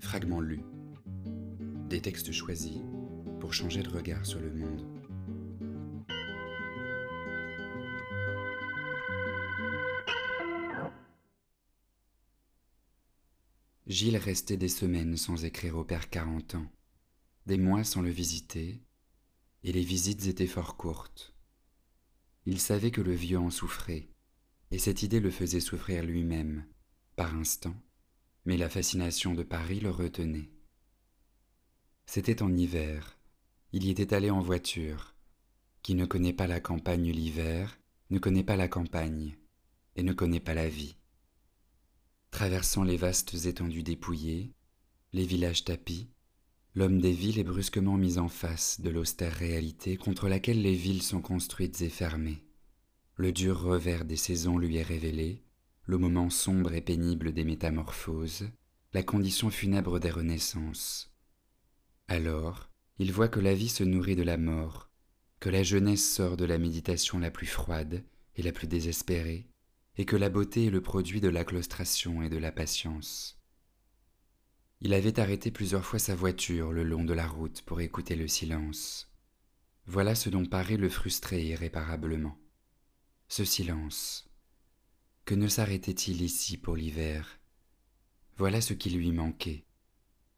Fragments lus. Des textes choisis pour changer de regard sur le monde. Gilles restait des semaines sans écrire au père quarante ans, des mois sans le visiter, et les visites étaient fort courtes. Il savait que le vieux en souffrait, et cette idée le faisait souffrir lui-même, par instant, mais la fascination de Paris le retenait. C'était en hiver, il y était allé en voiture. Qui ne connaît pas la campagne l'hiver, ne connaît pas la campagne, et ne connaît pas la vie. Traversant les vastes étendues dépouillées, les villages tapis, l'homme des villes est brusquement mis en face de l'austère réalité contre laquelle les villes sont construites et fermées. Le dur revers des saisons lui est révélé, le moment sombre et pénible des métamorphoses, la condition funèbre des renaissances. Alors, il voit que la vie se nourrit de la mort, que la jeunesse sort de la méditation la plus froide et la plus désespérée, et que la beauté est le produit de la claustration et de la patience. Il avait arrêté plusieurs fois sa voiture le long de la route pour écouter le silence. Voilà ce dont Paris le frustrait irréparablement. Ce silence, que ne s'arrêtait-il ici pour l'hiver? Voilà ce qui lui manquait.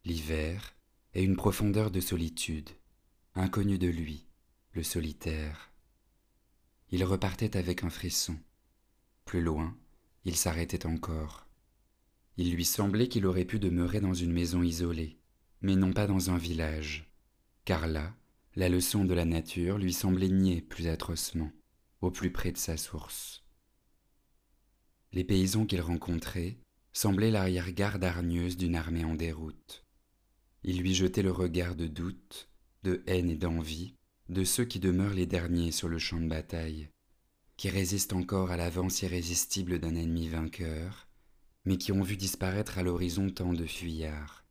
L'hiver et une profondeur de solitude, inconnue de lui, le solitaire. Il repartait avec un frisson. Plus loin, il s'arrêtait encore. Il lui semblait qu'il aurait pu demeurer dans une maison isolée, mais non pas dans un village, car là, la leçon de la nature lui semblait nier plus atrocement, au plus près de sa source. Les paysans qu'il rencontrait semblaient l'arrière-garde hargneuse d'une armée en déroute. Il lui jetait le regard de doute, de haine et d'envie de ceux qui demeurent les derniers sur le champ de bataille, qui résistent encore à l'avance irrésistible d'un ennemi vainqueur, mais qui ont vu disparaître à l'horizon tant de fuyards.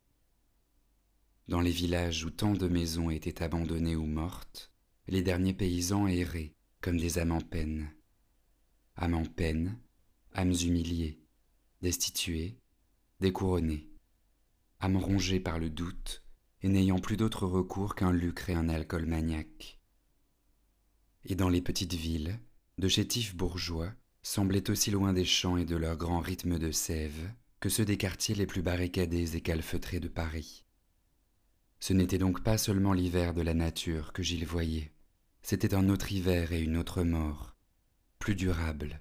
Dans les villages où tant de maisons étaient abandonnées ou mortes, les derniers paysans erraient comme des âmes en peine. Âmes en peine, âmes humiliées, destituées, découronnées, âmes rongées par le doute et n'ayant plus d'autre recours qu'un lucre et un alcool maniaque. Et dans les petites villes, de chétifs bourgeois semblaient aussi loin des champs et de leur grand rythme de sève que ceux des quartiers les plus barricadés et calfeutrés de Paris. Ce n'était donc pas seulement l'hiver de la nature que Gilles voyait, c'était un autre hiver et une autre mort, plus durable,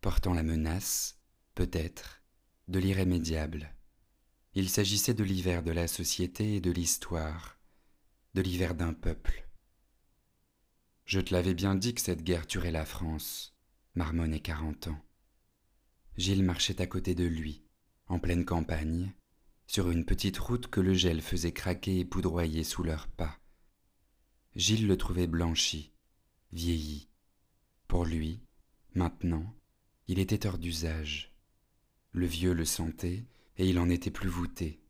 portant la menace, peut-être, de l'irrémédiable. Il s'agissait de l'hiver de la société et de l'histoire, de l'hiver d'un peuple. Je te l'avais bien dit que cette guerre tuerait la France, marmonnait quarante ans. Gilles marchait à côté de lui, en pleine campagne, sur une petite route que le gel faisait craquer et poudroyer sous leurs pas. Gilles le trouvait blanchi, vieilli. Pour lui, maintenant, il était hors d'usage. Le vieux le sentait, et il en était plus voûté.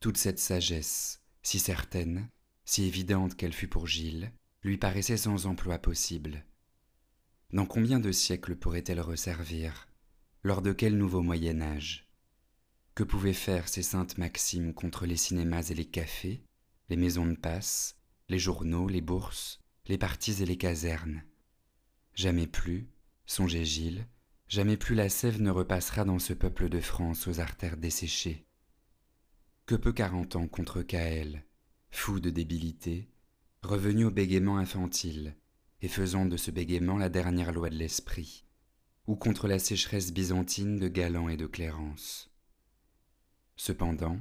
Toute cette sagesse, si certaine, si évidente qu'elle fut pour Gilles, lui paraissait sans emploi possible. Dans combien de siècles pourrait-elle resservir Lors de quel nouveau Moyen Âge? Que pouvaient faire ces saintes maximes contre les cinémas et les cafés, les maisons de passe, les journaux, les bourses, les partis et les casernes? Jamais plus, songeait Gilles, jamais plus la sève ne repassera dans ce peuple de France aux artères desséchées. Que peut quarante ans contre Caël, fou de débilité, revenu au bégaiement infantile, et faisant de ce bégaiement la dernière loi de l'esprit, ou contre la sécheresse byzantine de Galan et de Clérance. Cependant,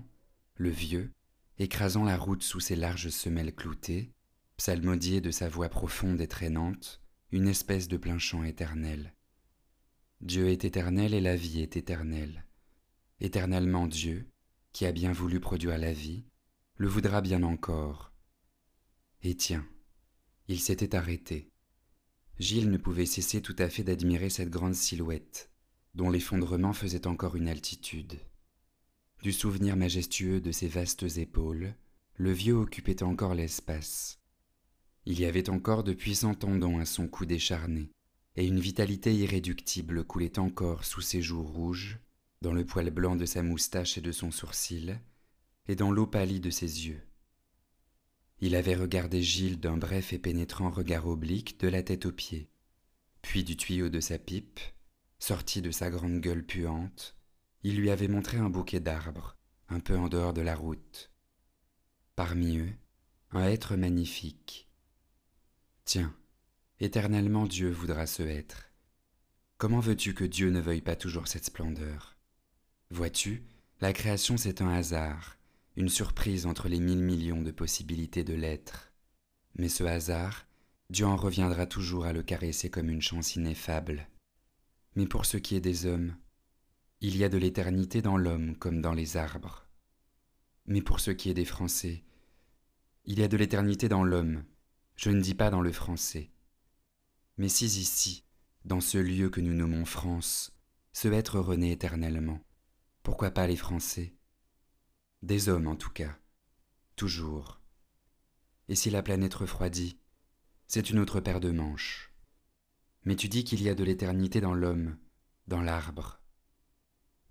le vieux, écrasant la route sous ses larges semelles cloutées, psalmodiait de sa voix profonde et traînante, une espèce de plein chant éternel. Dieu est éternel et la vie est éternelle. Éternellement Dieu, qui a bien voulu produire la vie, le voudra bien encore. Et tiens, il s'était arrêté. Gilles ne pouvait cesser tout à fait d'admirer cette grande silhouette, dont l'effondrement faisait encore une altitude. Du souvenir majestueux de ses vastes épaules, le vieux occupait encore l'espace. Il y avait encore de puissants tendons à son cou décharné, et une vitalité irréductible coulait encore sous ses joues rouges, dans le poil blanc de sa moustache et de son sourcil, et dans l'opalie de ses yeux. Il avait regardé Gilles d'un bref et pénétrant regard oblique de la tête aux pieds, puis du tuyau de sa pipe, sorti de sa grande gueule puante, il lui avait montré un bouquet d'arbres, un peu en dehors de la route. Parmi eux, un être magnifique. Tiens, éternellement Dieu voudra ce être. Comment veux-tu que Dieu ne veuille pas toujours cette splendeur? Vois-tu, la création c'est un hasard, une surprise entre les mille millions de possibilités de l'être. Mais ce hasard, Dieu en reviendra toujours à le caresser comme une chance ineffable. Mais pour ce qui est des hommes, il y a de l'éternité dans l'homme comme dans les arbres. Mais pour ce qui est des Français, il y a de l'éternité dans l'homme, je ne dis pas dans le français. Mais si ici, dans ce lieu que nous nommons France, ce être renaît éternellement, pourquoi pas les Français? Des hommes en tout cas, toujours. Et si la planète refroidit, c'est une autre paire de manches. Mais tu dis qu'il y a de l'éternité dans l'homme, dans l'arbre.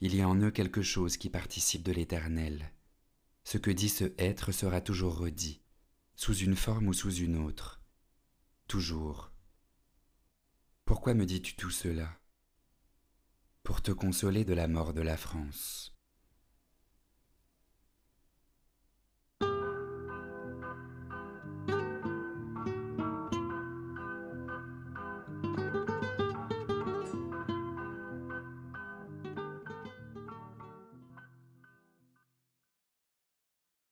Il y a en eux quelque chose qui participe de l'éternel. Ce que dit ce être sera toujours redit, sous une forme ou sous une autre. Toujours. Pourquoi me dis-tu tout cela? Pour te consoler de la mort de la France.